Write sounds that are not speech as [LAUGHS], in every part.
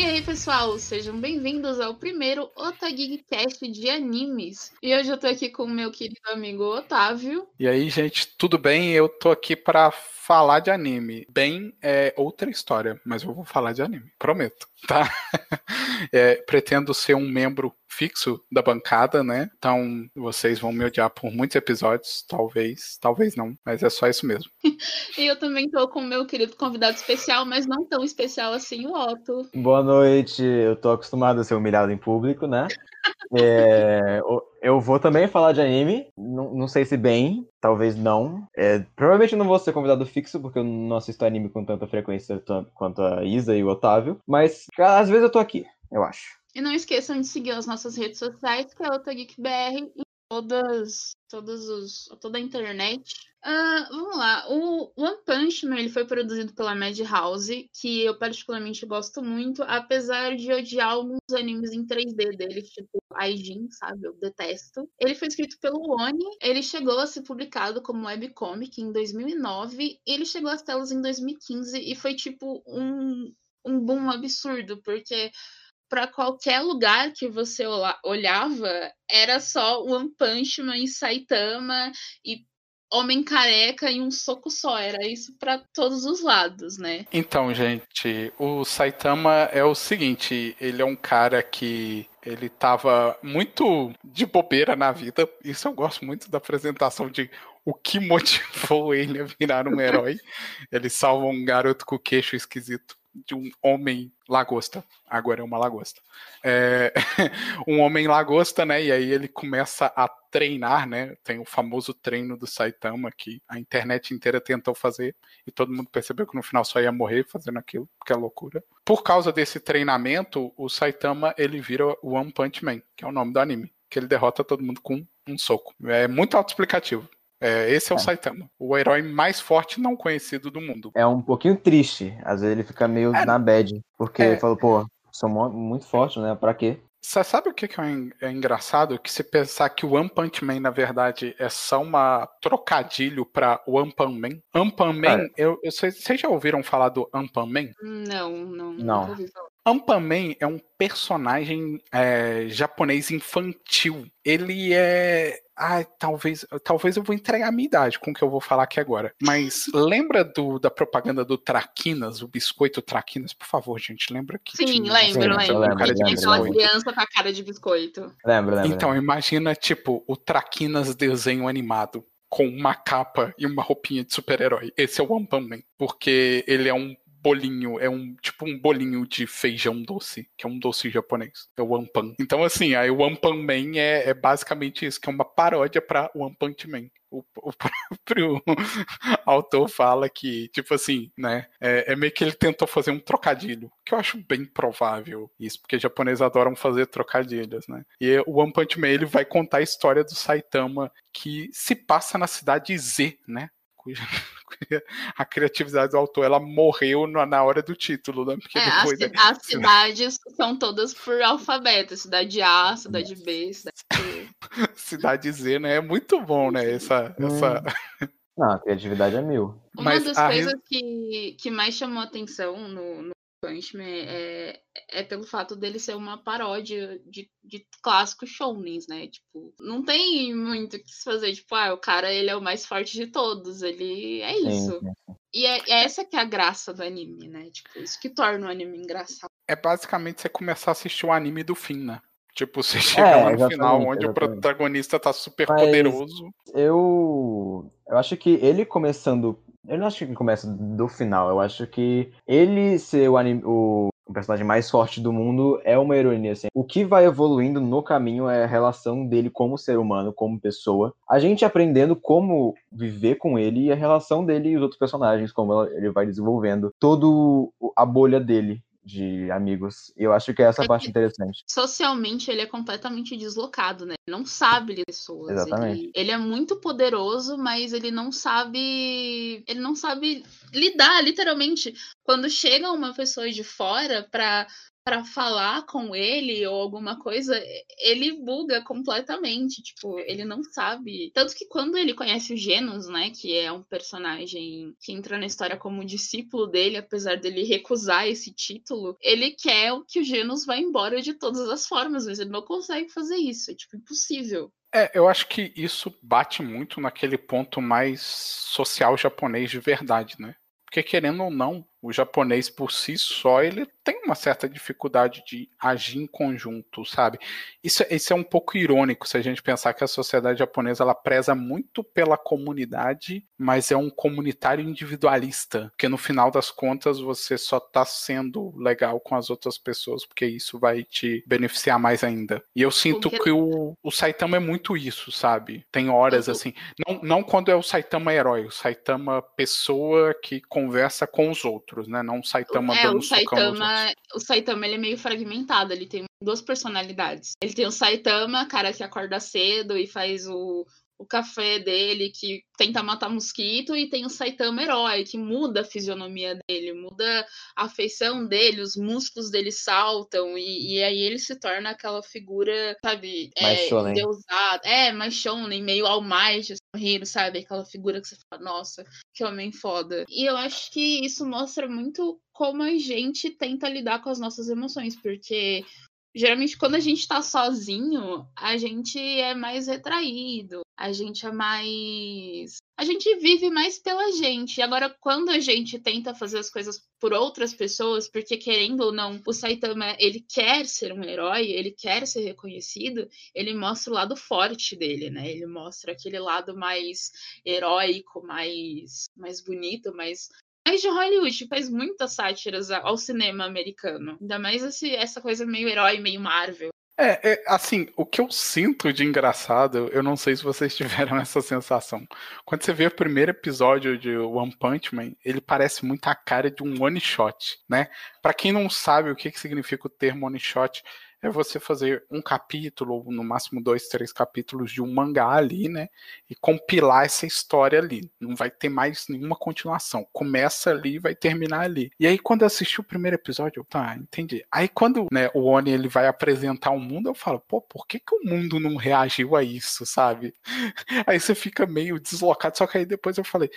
E aí, pessoal, sejam bem-vindos ao primeiro Otagigcast de animes. E hoje eu tô aqui com o meu querido amigo Otávio. E aí, gente, tudo bem? Eu tô aqui para falar de anime. Bem, é outra história, mas eu vou falar de anime, prometo, tá? [LAUGHS] É, pretendo ser um membro fixo da bancada, né? Então vocês vão me odiar por muitos episódios, talvez, talvez não, mas é só isso mesmo. [LAUGHS] e eu também tô com o meu querido convidado especial, mas não tão especial assim, o Otto. Boa noite, eu tô acostumado a ser humilhado em público, né? [LAUGHS] É, eu vou também falar de anime, não, não sei se bem, talvez não. É, provavelmente não vou ser convidado fixo, porque eu não assisto anime com tanta frequência quanto a Isa e o Otávio, mas às vezes eu tô aqui, eu acho. E não esqueçam de seguir as nossas redes sociais, que é o TagGeekBR, em todas, todos os, toda a internet. Uh, vamos lá, o One Punch Man ele foi produzido pela Madhouse, que eu particularmente gosto muito, apesar de odiar alguns animes em 3D dele, tipo Aijin, sabe? Eu detesto. Ele foi escrito pelo Oni, ele chegou a ser publicado como webcomic em 2009, ele chegou às telas em 2015 e foi tipo um, um boom absurdo, porque para qualquer lugar que você olhava, era só One Punch Man e Saitama e Homem Careca em um soco só. Era isso para todos os lados, né? Então, gente, o Saitama é o seguinte: ele é um cara que ele tava muito de bobeira na vida. Isso eu gosto muito da apresentação de o que [LAUGHS] motivou ele a virar um herói. ele salva um garoto com queixo esquisito de um homem lagosta. Agora é uma lagosta. É, [LAUGHS] um homem lagosta, né? E aí ele começa a treinar, né? Tem o famoso treino do Saitama que a internet inteira tentou fazer e todo mundo percebeu que no final só ia morrer fazendo aquilo, que é loucura. Por causa desse treinamento, o Saitama ele vira o One Punch Man, que é o nome do anime, que ele derrota todo mundo com um soco. É muito autoexplicativo. É, esse é o é. Saitama, o herói mais forte não conhecido do mundo. É um pouquinho triste, às vezes ele fica meio é. na bad, porque é. ele falou, pô, sou muito forte, né? Pra quê? Você sabe o que, é, é engraçado? Que se pensar que o One Punch Man, na verdade, é só uma trocadilho pra One Punch Man. One Punch Man, eu, eu, vocês já ouviram falar do One Punch Man? Não, não. Não. Ampaman é um personagem é, japonês infantil. Ele é. Ai, talvez, talvez eu vou entregar a minha idade com o que eu vou falar aqui agora. Mas lembra do, da propaganda do Traquinas, o biscoito Traquinas? Por favor, gente, lembra que. Sim, tinha, lembro, lembro. lembro, cara lembro, aquela criança com a cara de biscoito. Lembro, lembro. Então, imagina, tipo, o Traquinas desenho animado com uma capa e uma roupinha de super-herói. Esse é o Ampaman, porque ele é um bolinho, é um tipo um bolinho de feijão doce, que é um doce japonês, é o Ampan. Então, assim, aí o Ampan Man é, é basicamente isso, que é uma paródia para o Punch Man. O, [LAUGHS] próprio autor fala que, tipo assim, né, é, é, meio que ele tentou fazer um trocadilho, que eu acho bem provável isso, porque japoneses adoram fazer trocadilhos, né. E o One Punch Man, ele vai contar a história do Saitama, que se passa na cidade Z, né, [LAUGHS] a criatividade do autor ela morreu na hora do título, né? Porque é, depois, as, as [LAUGHS] cidades são todas por alfabeto, cidade A, cidade B, cidade C. [LAUGHS] cidade Z, né? É muito bom, né? Essa, hum. essa... Não, a criatividade é mil. Uma Mas das coisas que, que mais chamou atenção no, no Punchman é, é pelo fato dele ser uma paródia de, de clássicos shounens, né? Tipo, não tem muito o que se fazer. Tipo, ah, o cara ele é o mais forte de todos. Ele é isso. Sim, sim. E é, é, essa que é a graça do anime, né? Tipo, isso que torna o anime engraçado. É basicamente você começar a assistir o anime do fim, né? Tipo, você chega é, lá no final onde exatamente. o protagonista tá super Mas poderoso. Eu. Eu acho que ele começando eu não acho que começa do final. Eu acho que ele ser o, anime, o, personagem mais forte do mundo é uma ironia. Assim. O que vai evoluindo no caminho é a relação dele como ser humano, como pessoa. A gente aprendendo como viver com ele e a relação dele e os outros personagens, como ele vai desenvolvendo todo a bolha dele de amigos. E eu acho que é essa é parte interessante. Socialmente, ele é completamente deslocado, né? Ele não sabe ler pessoas. Exatamente. Ele, ele, é muito poderoso, mas ele não sabe. Ele não sabe lidar, literalmente, quando chega uma pessoa de fora pra para falar com ele ou alguma coisa, ele buga completamente, tipo, ele não sabe. Tanto que quando ele conhece o Genos, né, que é um personagem que entra na história como discípulo dele, apesar dele recusar esse título, ele quer que o Genos vá embora de todas as formas, mas ele não consegue fazer isso, é tipo impossível. É, eu acho que isso bate muito naquele ponto mais social japonês de verdade, né? Porque querendo ou não, o japonês por si só, ele tem uma certa dificuldade de agir em conjunto, sabe? Isso, isso é um pouco irônico se a gente pensar que a sociedade japonesa ela preza muito pela comunidade, mas é um comunitário individualista, porque no final das contas você só está sendo legal com as outras pessoas, porque isso vai te beneficiar mais ainda. E eu sinto porque... que o, o Saitama é muito isso, sabe? Tem horas uhum. assim, não, não quando é o Saitama herói, o Saitama pessoa que conversa com os outros outros, né? Não o Saitama é, dando o Saitama, O Saitama ele é meio fragmentado, ele tem duas personalidades. Ele tem o Saitama, cara que acorda cedo e faz o, o café dele que tenta matar mosquito e tem o Saitama herói que muda a fisionomia dele, muda a feição dele, os músculos dele saltam e, e aí ele se torna aquela figura, sabe, mais é, deusada, é, mais shonen, meio All Might, sorrindo, sabe, aquela figura que você fala, nossa, que homem foda. E eu acho que isso mostra muito como a gente tenta lidar com as nossas emoções, porque geralmente quando a gente tá sozinho, a gente é mais retraído, a gente é mais. A gente vive mais pela gente. Agora, quando a gente tenta fazer as coisas por outras pessoas, porque querendo ou não, o Saitama, ele quer ser um herói, ele quer ser reconhecido, ele mostra o lado forte dele, né? Ele mostra aquele lado mais heróico, mais, mais bonito, mais mais de Hollywood, faz muitas sátiras ao cinema americano. Ainda mais esse, essa coisa meio herói, meio Marvel. É, é, assim, o que eu sinto de engraçado, eu não sei se vocês [LAUGHS] tiveram essa sensação. Quando você vê o primeiro episódio de One Punch Man, ele parece muito a cara de um one shot, né? Para quem não sabe o que, que significa o termo one shot, é você fazer um capítulo, no máximo dois, três capítulos de um mangá ali, né? E compilar essa história ali. Não vai ter mais nenhuma continuação. Começa ali e vai terminar ali. E aí, quando eu assisti o primeiro episódio, eu, tá, entendi. Aí, quando né, o Oni ele vai apresentar o mundo, eu falo, pô, por que, que o mundo não reagiu a isso, sabe? [LAUGHS] Aí você fica meio deslocado. Só que aí depois eu falei,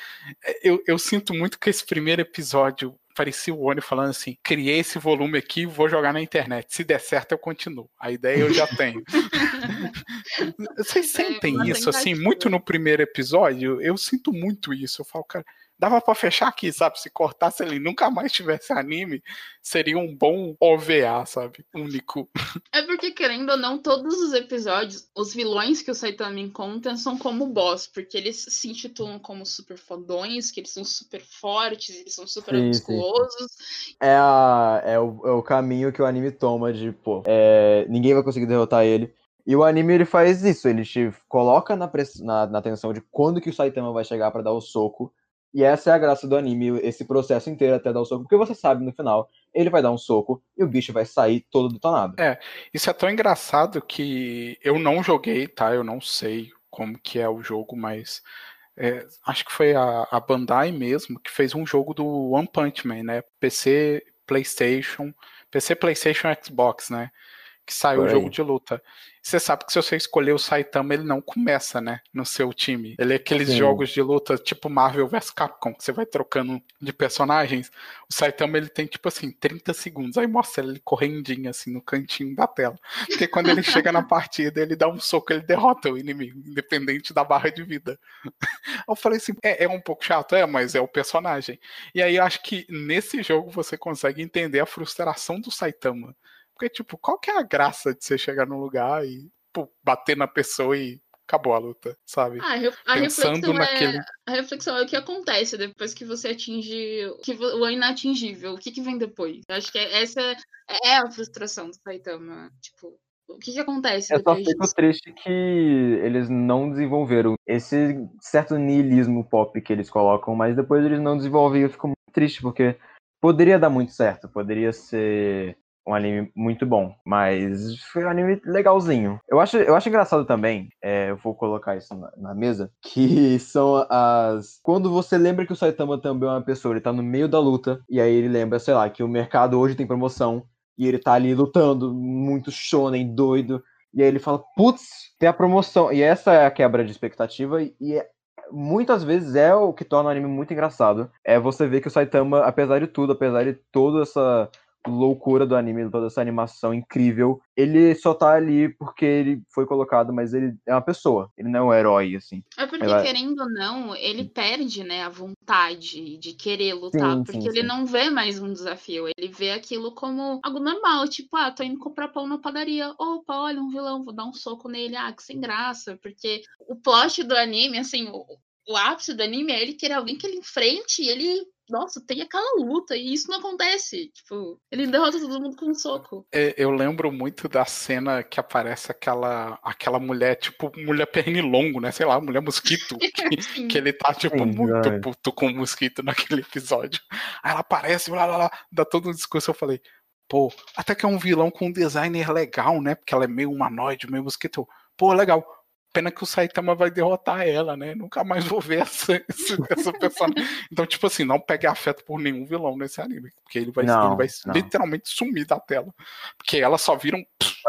é, eu, eu sinto muito que esse primeiro episódio parecia o Oni falando assim: criei esse volume aqui, vou jogar na internet. Se der certo, eu continuo. A ideia eu já tenho. [LAUGHS] Vocês é, sentem é, isso, assim, muito no primeiro episódio? Eu sinto muito isso. Eu falo, cara, dava para fechar aqui, sabe? Se cortasse ele nunca mais tivesse anime, seria um bom OVA, sabe? Único. É porque, querendo ou não, todos os episódios, os vilões que o Saitama encontra são como boss, porque eles se intitulam como super fodões, que eles são super fortes, eles são super sim. É, a, é, o, é o caminho que o anime toma de, pô, é, ninguém vai conseguir derrotar ele. E o anime ele faz isso, ele te coloca na, na, na atenção de quando que o Saitama vai chegar para dar o soco e essa é a graça do anime, esse processo inteiro até dar o soco, porque você sabe no final, ele vai dar um soco e o bicho vai sair todo detonado. É, isso é tão engraçado que eu não joguei, tá? Eu não sei como que é o jogo, mas é, acho que foi a, a, Bandai mesmo que fez um jogo do One Punch Man, né? PC, PlayStation, PC, PlayStation, Xbox, né? Que saiu o jogo de luta. Você sabe que se você escolher o Saitama, ele não começa, né? No seu time. Ele é aqueles Sim. jogos de luta tipo Marvel vs Capcom, que você vai trocando de personagens. O Saitama, ele tem tipo assim, 30 segundos. Aí mostra ele correndinho assim no cantinho da tela. Porque quando ele chega na partida, ele dá um soco, ele derrota o inimigo, independente da barra de vida. Eu falei assim, é, é um pouco chato, é, mas é o personagem. E aí eu acho que nesse jogo você consegue entender a frustração do Saitama. Porque, tipo, qual que é a graça de você chegar num lugar e pô, bater na pessoa e acabou a luta, sabe? Ah, a, Pensando reflexão é naquele... é, a reflexão é o que acontece depois que você atinge que, o inatingível. O que, que vem depois? Eu acho que essa é a frustração do Saitama. Tipo, o que, que acontece? Eu só fico disso? triste que eles não desenvolveram esse certo niilismo pop que eles colocam, mas depois eles não desenvolvem e eu fico muito triste, porque poderia dar muito certo, poderia ser um anime muito bom, mas foi um anime legalzinho. Eu acho, eu acho engraçado também, é, eu vou colocar isso na, na, mesa, [LAUGHS] que são as. Quando você lembra que o Saitama também é uma pessoa, ele tá no meio da luta, e aí ele lembra, sei lá, que o mercado hoje tem promoção, e ele tá ali lutando, muito shonen, doido, e aí ele fala, putz, tem a promoção. E essa é a quebra de expectativa, e é muitas vezes é o que torna o anime muito engraçado. É você ver que o Saitama, apesar de tudo, apesar de toda essa loucura do anime, toda essa animação incrível. Ele só tá ali porque ele foi colocado, mas ele é uma pessoa. Ele não é um herói, assim. É porque, Ela... querendo ou não, ele perde, né, a vontade de querer lutar. Sim, porque sim, ele sim. não vê mais um desafio. Ele vê aquilo como algo normal. Tipo, ah, tô indo comprar pão na padaria. Opa, olha, um vilão, vou dar um soco nele. Ah, que sem graça. Porque o plot do anime, assim, o, o ápice do anime é ele querer alguém que ele enfrente e ele nossa, tem aquela luta e isso não acontece. Tipo, ele derrota todo mundo com um soco. É, eu lembro muito da cena que aparece aquela, aquela mulher, tipo, mulher pernilongo, né? Sei lá, mulher mosquito. [LAUGHS] Que, que ele tá, tipo, muito é. puto com o mosquito naquele episódio. Aí ela aparece, blá, blá, blá, dá todo um discurso. Eu falei, pô, até que é um vilão com um designer legal, né? Porque ela é meio humanoide, meio mosquito. Pô, legal Pena que o Saitama vai derrotar ela, né? Nunca mais vou ver essa, essa personagem. Então, tipo assim, não pegue afeto por nenhum vilão nesse anime. Porque ele vai, não, ele vai literalmente sumir da tela. Porque ela só vira um,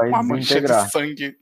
uma mancha de sangue.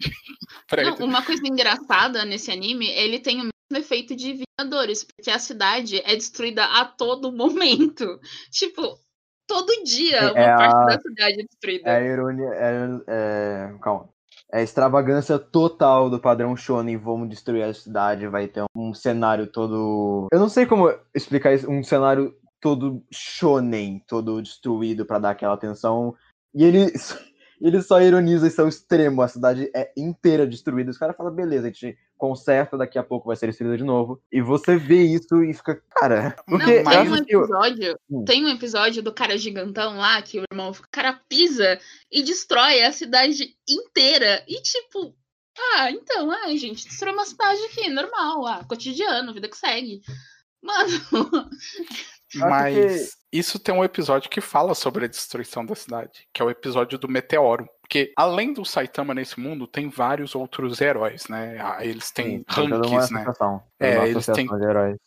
não, [LAUGHS] uma coisa engraçada nesse anime, ele tem o mesmo efeito de Vingadores, porque a cidade é destruída a todo momento. [LAUGHS] Tipo, todo dia é uma parte a, da cidade é destruída. É a ironia. É, é, calma é extravagância total do padrão shonen, vamos destruir a cidade, vai ter um cenário todo... Eu não sei como explicar isso, um cenário todo shonen, todo destruído para dar aquela atenção. E ele, [LAUGHS] ele só ironiza isso ao extremo, a cidade é inteira destruída. Os caras falam, beleza, a gente conserta, daqui a pouco vai ser destruída de novo. E você vê isso e fica, cara. Porque não, tem um episódio, que... tem um episódio do cara gigantão lá que o irmão, o cara pisa e destrói a cidade inteira. E tipo, ah, então, ah, gente, destrói uma cidade aqui, normal, ah, cotidiano, vida que segue. Mano. [LAUGHS] Mas isso tem um episódio que fala sobre a destruição da cidade, que é o episódio do meteoro. Porque além do Saitama nesse mundo, tem vários outros heróis, né? Ah, eles têm Sim, ranks, né? É, eles têm,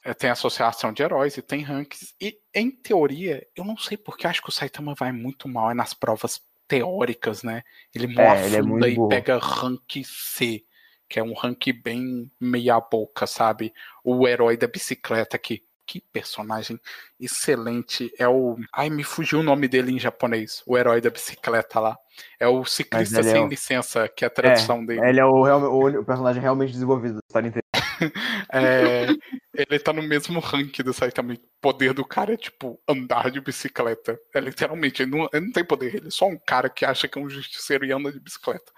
é, tem associação de heróis e tem ranks. E em teoria, eu não sei porque acho que o Saitama vai muito mal é nas provas teóricas, né? Ele morre é, é e pega rank C, que é um rank bem meia boca, sabe? O herói da bicicleta que que personagem excelente. É o. Ai, me fugiu o nome dele em japonês. O herói da bicicleta lá. É o ciclista sem é o... licença, que é a tradução é, dele. Ele é o, o, o, personagem realmente desenvolvido da história inteira. é, ele tá no mesmo rank do Saitama. O poder do cara é tipo andar de bicicleta. É literalmente, ele não, ele não tem poder, ele é só um cara que acha que é um justiceiro e anda de bicicleta.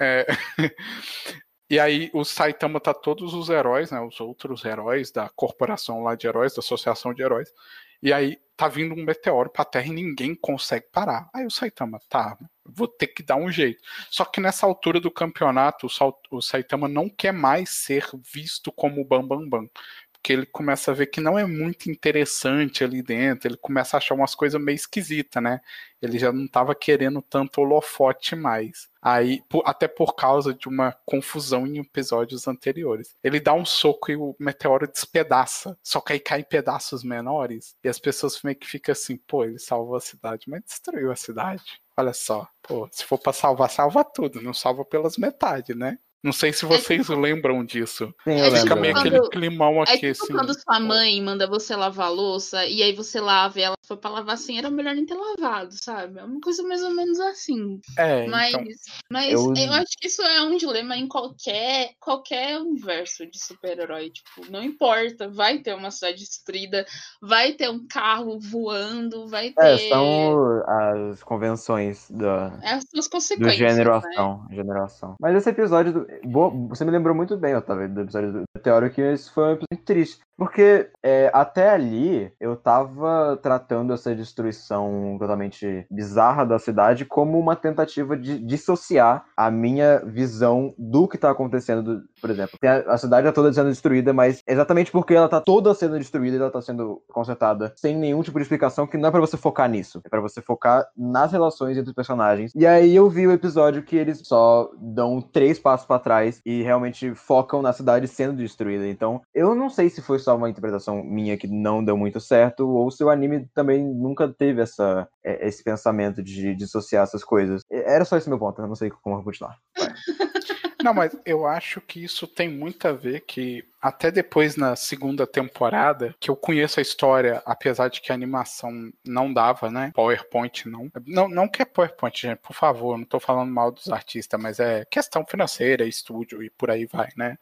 É, [LAUGHS] E aí o Saitama tá todos os heróis, né, os outros heróis da corporação lá de heróis, da associação de heróis. E aí tá vindo um meteoro pra Terra e ninguém consegue parar. Aí o Saitama, tá, vou ter que dar um jeito. Só que nessa altura do campeonato, o Saitama não quer mais ser visto como o Bambambam. Bam, Bam que ele começa a ver que não é muito interessante ali dentro, ele começa a achar umas coisas meio esquisitas, né? Ele já não estava querendo tanto holofote mais. Aí, por, até por causa de uma confusão em episódios anteriores. Ele dá um soco e o meteoro despedaça. Só que aí cai em pedaços menores. E as pessoas meio que ficam assim, pô, ele salvou a cidade, mas destruiu a cidade. Olha só, pô, se for pra salvar, salva tudo, não salva pelas metades, né? Não sei se vocês é, lembram disso. Sim, eu Fica meio aquele climão aqui, é tipo assim. quando sua mãe manda você lavar a louça e aí você lava e ela foi pra lavar assim, era melhor nem ter lavado, sabe? É uma coisa mais ou menos assim. É, mas, então, mas eu... eu... acho que isso é um dilema em qualquer, qualquer universo de super-herói. Tipo, não importa, vai ter uma cidade destruída, vai ter um carro voando, vai é, ter. É, são as convenções da. Essas consequências. Do gênero ação, né? geração. Mas esse episódio do, você me lembrou muito bem, Otávio, do episódio do teórico que esse foi um episódio triste. Porque é, até ali eu tava tratando essa destruição totalmente bizarra da cidade como uma tentativa de dissociar a minha visão do que tá acontecendo. Por exemplo, a, a, cidade tá toda sendo destruída, mas exatamente porque ela tá toda sendo destruída ela tá sendo consertada sem nenhum tipo de explicação, que não é para você focar nisso. É para você focar nas relações entre os personagens. E aí eu vi o episódio que eles só dão três passos para trás e realmente focam na cidade sendo destruída. Então, eu não sei se foi só uma interpretação minha que não deu muito certo, ou se o anime também nunca teve essa, é, esse pensamento de dissociar essas coisas. Era só esse meu ponto, eu não sei como continuar. Não, mas eu acho que isso tem muito a ver que até depois na segunda temporada, que eu conheço a história, apesar de que a animação não dava, né? PowerPoint não. Não, não que é PowerPoint, gente, por favor, não tô falando mal dos artistas, mas é questão financeira, estúdio e por aí vai, né?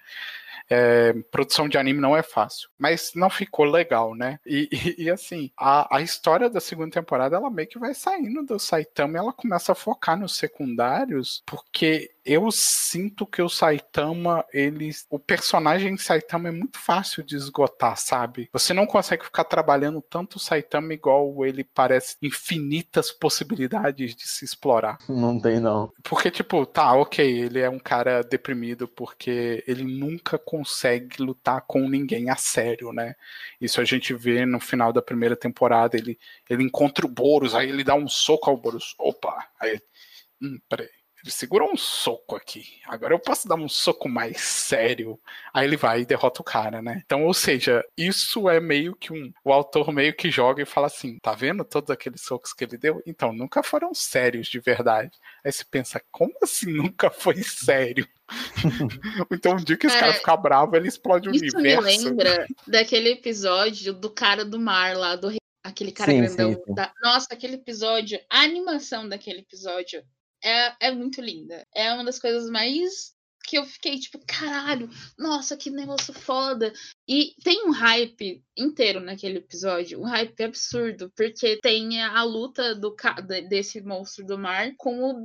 É, produção de anime não é fácil, mas não ficou legal, né? E, [LAUGHS] e, e, assim, a, a história da segunda temporada ela meio que vai saindo do Saitama e ela começa a focar nos secundários, porque eu sinto que o Saitama, ele, o personagem Saitama é muito fácil de esgotar, sabe? Você não consegue ficar trabalhando tanto o Saitama igual ele parece infinitas possibilidades de se explorar. Não tem não. Porque tipo, tá, OK, ele é um cara deprimido porque ele nunca consegue lutar com ninguém a sério, né? Isso a gente vê no final da primeira temporada, ele ele encontra o Boros, aí ele dá um soco ao Boros. Opa, aí hum, peraí ele segurou um soco aqui. Agora eu posso dar um soco mais sério. Aí ele vai e derrota o cara, né? Então, ou seja, isso é meio que um. O autor meio que joga e fala assim: tá vendo todos aqueles socos que ele deu? Então, nunca foram sérios de verdade. Aí você pensa: como assim nunca foi sério? [LAUGHS] então, um dia que esse cara, cara ficar bravo, ele explode o isso universo. Isso me lembra daquele episódio do cara do mar lá, do aquele cara sim, grandão. Sim, sim. Da... Nossa, aquele episódio, a animação daquele episódio é, é muito linda. É uma das coisas mais que eu fiquei tipo, caralho, nossa, que negócio foda. E tem um hype inteiro naquele episódio, um hype absurdo, porque tem a luta do desse monstro do mar com o,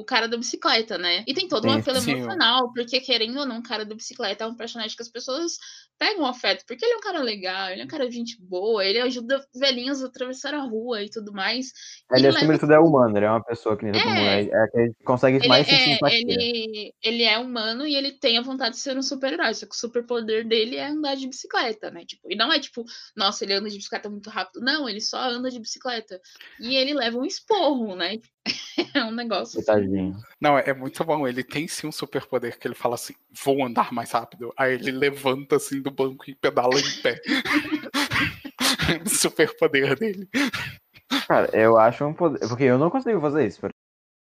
o cara da bicicleta, né? E tem todo um apelo emocional, porque querendo ou não, o cara da bicicleta é um personagem que as pessoas pegam afeto, porque ele é um cara legal, ele é um cara de gente boa, ele ajuda velhinhos a atravessar a rua e tudo mais. Ele, acima de tudo, é humano, ele é uma pessoa que nem todo mundo. É, é gente consegue ele, mais é, ele, ele é humano e ele tem a vontade de ser um super-herói, só que o superpoder dele é andar de bicicleta, né? Tipo, e não é tipo, nossa, ele anda de bicicleta muito rápido. Não, ele só anda de bicicleta. E ele leva um esporro, né? [LAUGHS] é um negócio. Assim. Não, é muito bom. Ele tem sim um superpoder que ele fala assim: vou andar mais rápido. Aí ele levanta assim do banco e pedala em pé. [LAUGHS] superpoder dele. Cara, eu acho um poder. Porque eu não consigo fazer isso.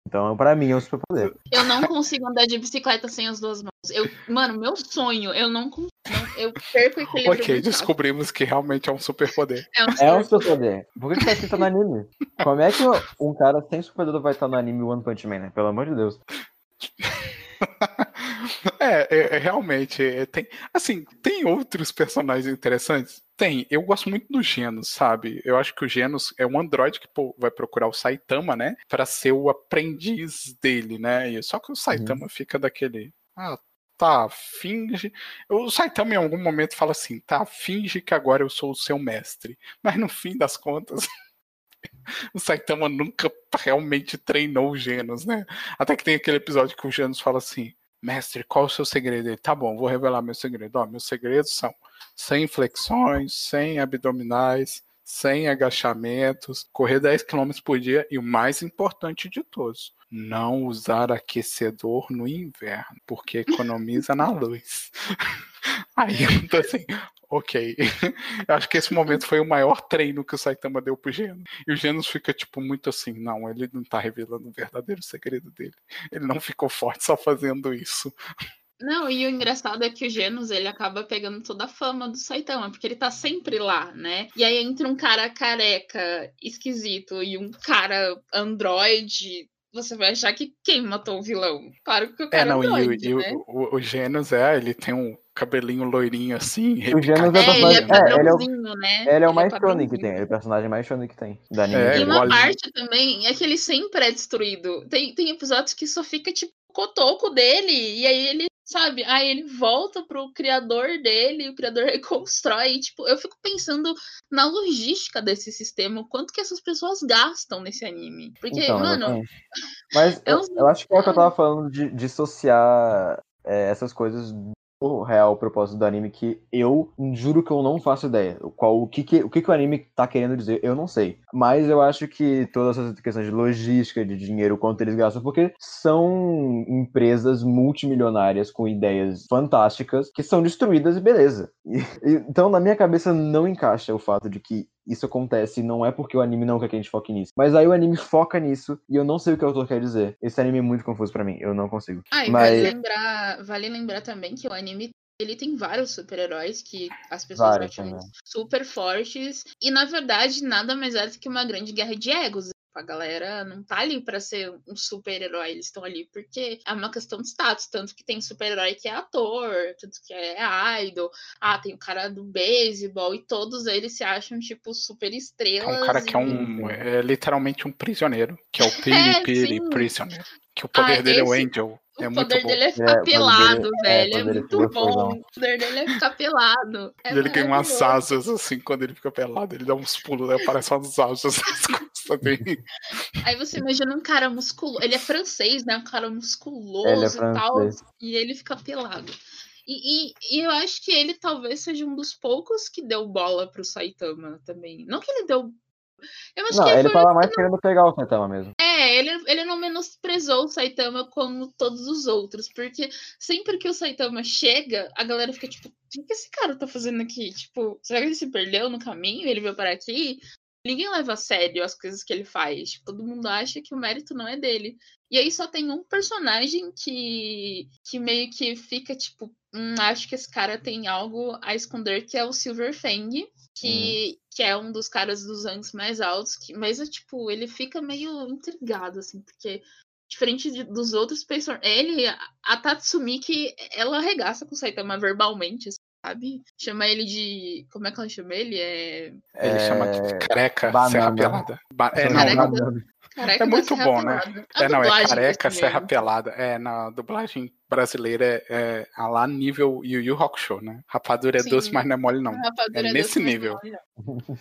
Então, para mim, é um superpoder. Eu não consigo andar de bicicleta sem as duas mãos. Eu, mano, meu sonho, eu não consigo. Eu perco o equilíbrio. Ok, descobrimos que realmente é um superpoder. É um superpoder. É um superpoder. Por que, tá escrito no anime? Como é que um cara sem superpoder vai estar no anime One Punch Man, né? Pelo amor de Deus. [LAUGHS] É, é, é, realmente é, tem assim tem outros personagens interessantes tem eu gosto muito do Genos sabe? Eu acho que o Genos é um androide que pô, vai procurar o Saitama né? Para ser o aprendiz dele né? E só que o Saitama uhum. fica daquele ah tá finge. O Saitama em algum momento fala assim tá finge que agora eu sou o seu mestre. Mas no fim das contas [LAUGHS] o Saitama nunca realmente treinou o Genos, né? Até que tem aquele episódio que o Genos fala assim: Mestre, qual o seu segredo? Ele, tá bom, vou revelar meu segredo. Ó, meus segredos são sem flexões, sem abdominais, sem agachamentos, correr 10 km por dia e o mais importante de todos, não usar aquecedor no inverno, porque economiza na luz. [LAUGHS] Aí eu tô assim, ok. [LAUGHS] Eu acho que esse momento foi o maior treino que o Saitama deu pro Genos. E o Genos fica, tipo, muito assim, não, ele não tá revelando o verdadeiro segredo dele. Ele não ficou forte só fazendo isso. Não, e o engraçado é que o Genos, ele acaba pegando toda a fama do Saitama, porque ele tá sempre lá, né? E aí entra um cara careca, esquisito, e um cara androide, você vai achar que quem matou o vilão? Claro que o é, cara é, não, é androide, e, né? o, o, o Genos, é, ele tem um cabelinho loirinho assim. O Genos é, é, ele é, é, ele é o, né? Ele é o mais shonen que tem, ele é o personagem mais shonen que tem. Da anime. É, e uma parte também é que ele sempre é destruído. Tem, tem episódios que só fica tipo o cotoco dele, e aí ele sabe? Aí ele volta pro criador dele, o criador [LAUGHS] reconstrói. E, tipo, eu fico pensando na logística desse sistema, o quanto que essas pessoas gastam nesse anime. Porque, Então, mano. Mas [LAUGHS] é eu, eu acho que é o que eu tava falando de dissociar é, essas coisas do real propósito do anime que eu juro que eu não faço ideia. Qual, o que, que, o que, que o anime tá querendo dizer, eu não sei. Mas eu acho que todas essas questões de logística, de dinheiro, quanto eles gastam, porque são empresas multimilionárias com ideias fantásticas que são destruídas e beleza. E- então, na minha cabeça, não encaixa o fato de que isso acontece não é porque o anime não quer que a gente foque nisso. Mas aí o anime foca nisso e eu não sei o que o autor quer dizer. Esse anime é muito confuso pra mim, eu não consigo. Ah, e Mas- vale, lembrar, vale lembrar também que o anime ele tem vários super-heróis que as pessoas acham também. super fortes. E na verdade, nada mais é do que uma grande guerra de egos. A galera não tá ali pra ser um super-herói, eles estão ali porque é uma questão de status. Tanto que tem super-herói que é ator, tanto que é idol. Ah, tem o cara do beisebol, e todos eles se acham, tipo, super É estrelas. um cara que é e- um. É literalmente um prisioneiro, que é o [LAUGHS] Piri Piri. Prisoner. Que o poder Ah, dele é o esse- Angel. O É muito poder bom. dele é É, ficar o poder pelado, dele- é, velho. É, dele muito é bom. O poder dele é ficar pelado. É E ele ganha umas asas, assim, quando ele fica pelado, ele dá uns pulos, né? Aparece umas asas [LAUGHS] costas [LAUGHS] dele. Aí você imagina um cara musculoso. Ele é francês, né? Um cara musculoso Ele é e tal. E ele fica pelado. E, e- e eu acho que ele talvez seja um dos poucos que deu bola pro Saitama também. Não que ele deu. Eu acho Não, que ele foi tava mais querendo pegar o Saitama mesmo. É, ele, ele não menosprezou o Saitama como todos os outros, porque sempre que o Saitama chega, a galera fica tipo, o que esse cara tá fazendo aqui? Tipo, será que ele se perdeu no caminho? Ele veio parar aqui? Ninguém leva a sério as coisas que ele faz. Tipo, Todo mundo acha que o mérito não é dele. E aí só tem um personagem que, que meio que fica tipo, hum, acho que esse cara tem algo a esconder, que é o Silver Fang, que, que é um dos caras dos ranks mais altos, que, mas é tipo, ele fica meio intrigado, assim, porque diferente de- dos outros personagens, ele, a- a Tatsumiki, ela arregaça com o Saitama verbalmente, assim, sabe? Chama ele de. Como é que ela chama ele? É. Ele chama de careca, banana. serra pelada. Ba- é, não, Careca não, Careca É da muito bom, né? A é, não, é careca, serra pelada. É, na dublagem brasileira é, é lá nível Yu Yu Hakusho, né? Rapadura é Sim. doce, mas não é mole, não. É doce, nesse nível. olha.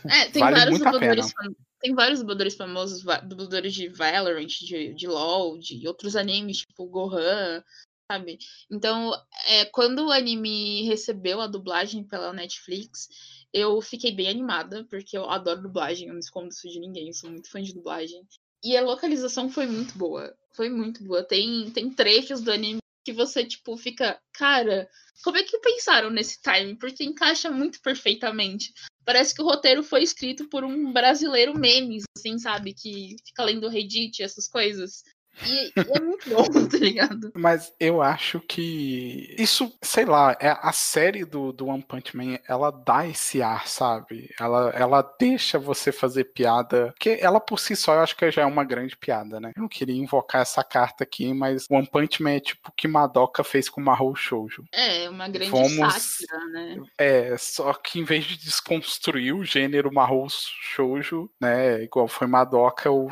É, tem Vale vários muito a dubladores Tem vários dubladores famosos, dubladores de Valorant, de, de LoL, de outros animes, tipo Gohan, sabe? Então, é, quando o anime recebeu a dublagem pela Netflix, eu fiquei bem animada, porque eu adoro dublagem, eu não escondo isso de ninguém, sou muito fã de dublagem. E a localização foi muito boa. Foi muito boa. Tem, tem trechos do anime que você, tipo, fica, cara, como é que pensaram nesse time? Porque encaixa muito perfeitamente. Parece que o roteiro foi escrito por um brasileiro memes, assim, sabe? Que fica lendo Reddit, essas coisas. E, e é muito bom, [LAUGHS] tá ligado? Mas eu acho que isso, sei lá, é a série do, do One Punch Man, ela dá esse ar, sabe? Ela, ela deixa você fazer piada, porque ela por si só eu acho que já é uma grande piada, né? Eu não queria invocar essa carta aqui, mas One Punch Man é tipo o que Madoka fez com Mahou Shoujo. É, uma grande Vamos- sátira, né? É, só que em vez de desconstruir o gênero Mahou Shoujo, né, igual foi Madoka, o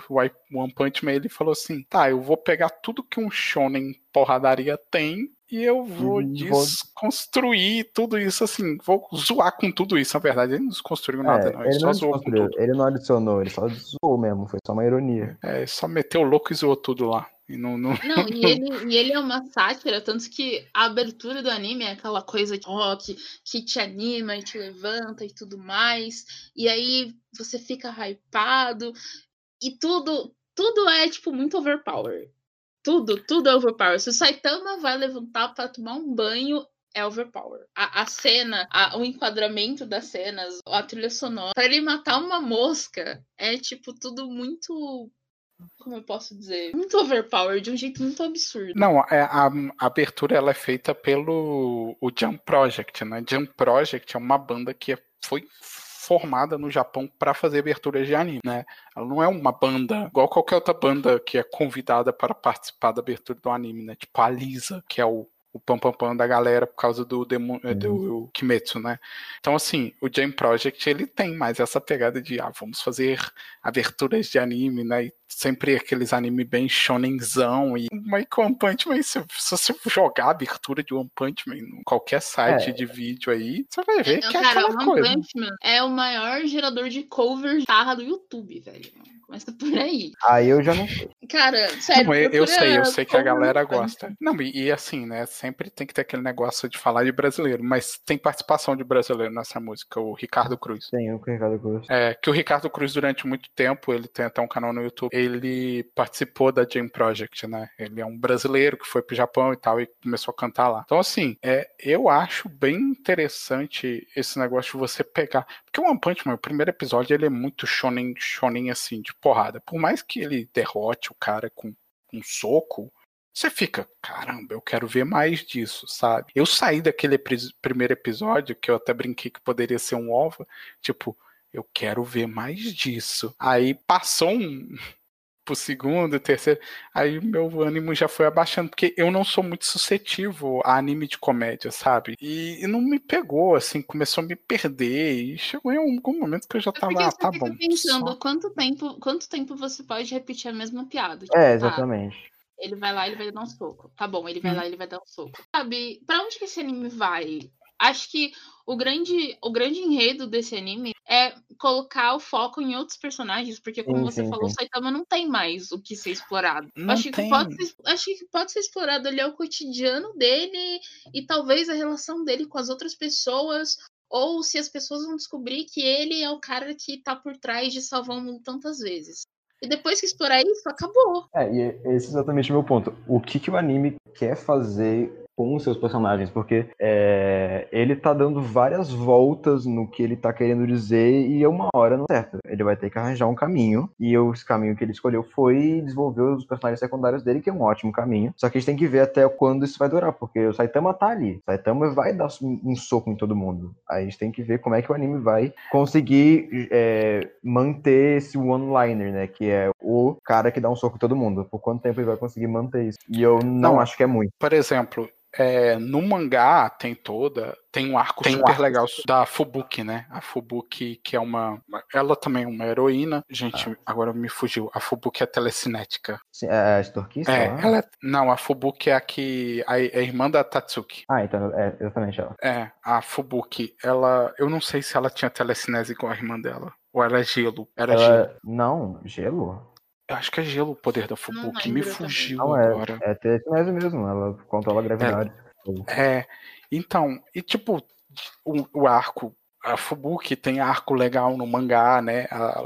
One Punch Man, ele falou assim, tá, eu vou pegar tudo que um shonen porradaria tem e eu vou vou- desconstruir tudo isso, assim, vou zoar com tudo isso, na verdade, ele não desconstruiu nada, É, não, ele, ele só não zoou com desconstruiu, tudo. ele não adicionou, ele só zoou mesmo, foi só uma ironia. É, só meteu o louco e zoou tudo lá. E não, não... Não, [LAUGHS] e ele, e ele é uma sátira, tanto que a abertura do anime é aquela coisa de rock que te anima e te levanta e tudo mais. E aí você fica hypado. E tudo, tudo é, tipo, muito overpower. Tudo, tudo é overpower. Se o Saitama vai levantar pra tomar um banho, é overpower. A, a cena, a- o enquadramento das cenas, a trilha sonora. Pra ele matar uma mosca, é, tipo, tudo muito. Como eu posso dizer? Muito overpower, de um jeito muito absurdo. Não, é, a, a abertura ela é feita pelo o Jump Project, né? Jump Project é uma banda que é- foi formada no Japão para fazer aberturas de anime, né? Ela não é uma banda igual qualquer outra banda que é convidada para participar da abertura do anime, né? Tipo a Lisa, que é o o pam pam pam da galera por causa do, demo, do Kimetsu, né? Então, assim, o Jam Project ele tem mais essa pegada de ah, vamos fazer aberturas de anime, né? E sempre aqueles anime bem shonenzão e mas com One Punch Man, se, se você jogar a abertura de One Punch Man em qualquer site É. de vídeo aí, você vai ver Então, que é cara, aquela One coisa. Punch Man é o maior gerador de cover do YouTube, velho. Começa por aí. Aí eu já não sei. Cara, sério. Não, eu, eu sei, eu sei que a galera gosta. Não, e, e assim, né? Sempre tem que ter aquele negócio de falar de brasileiro, mas tem participação de brasileiro nessa música, o Ricardo Cruz. Tem o Ricardo Cruz. É, que o Ricardo Cruz, durante muito tempo, ele tem até um canal no YouTube, ele participou da Jam Project, né? Ele é um brasileiro que foi pro Japão e tal, e começou a cantar lá. Então, assim, é, eu acho bem interessante esse negócio de você pegar. Porque o One Punch Man, o primeiro episódio, ele é muito shonen, shonen assim, de porrada. Por mais que ele derrote o cara com um soco, você fica, caramba, eu quero ver mais disso, sabe? Eu saí daquele primeiro episódio, que eu até brinquei que poderia ser um OVA, tipo, eu quero ver mais disso. Aí passou um pro segundo, terceiro, aí meu ânimo já foi abaixando, porque eu não sou muito suscetível a anime de comédia, sabe? E, e não me pegou, assim, começou a me perder, e chegou em algum momento que eu já É tava, ah, você tá bom. pensando só- quanto tempo, quanto tempo você pode repetir a mesma piada. Tipo, É, tá, exatamente. ele vai lá, ele vai dar um soco. Tá bom, ele vai Hum. lá, ele vai dar um soco. Sabe, pra onde que esse anime vai? Acho que o grande, o grande enredo desse anime é colocar o foco em outros personagens, porque como Sim, você sim, falou, o sim. Saitama não tem mais o que ser explorado. Não acho, tem. que pode ser, acho que pode ser explorado ali é o cotidiano dele e talvez a relação dele com as outras pessoas, ou se as pessoas vão descobrir que ele é o cara que tá por trás de salvar o mundo tantas vezes. E depois que explorar isso, acabou. É, e esse é exatamente o meu ponto. O que, que o anime quer fazer com os seus personagens? Porque é, ele tá dando várias voltas no que ele tá querendo dizer e uma hora não certo. Ele vai ter que arranjar um caminho. E esse caminho que ele escolheu foi desenvolver os personagens secundários dele, que é um ótimo caminho. Só que a gente tem que ver até quando isso vai durar, porque o Saitama tá ali. O Saitama vai dar um, um soco em todo mundo. Aí a gente tem que ver como é que o anime vai conseguir é, manter esse one-liner, né? Que é o cara que dá um soco em todo mundo. Por quanto tempo ele vai conseguir manter isso? E eu não, Não. acho que é muito. Por exemplo, é, no mangá tem toda. Tem um arco Tem um super arco. legal da Fubuki, né? A Fubuki, que é uma. Ela também é uma heroína. Gente, agora me fugiu. A Fubuki é telecinética. Sim, É a estorquista? É, lá? ela é- Não, a Fubuki é a que. A, é a irmã da Tatsuki. Ah, então é exatamente ela. É, a Fubuki, ela. Eu não sei se ela tinha telecinese igual a irmã dela. Ou era gelo. Era gelo. Ela... Não, gelo? Eu acho que é gelo o poder da Fubuki. Me fugiu Não, é, agora. é telecinese mesmo. Ela controla a gravidade. É, então, e tipo, o, o arco, a Fubuki tem arco legal no mangá, né? A-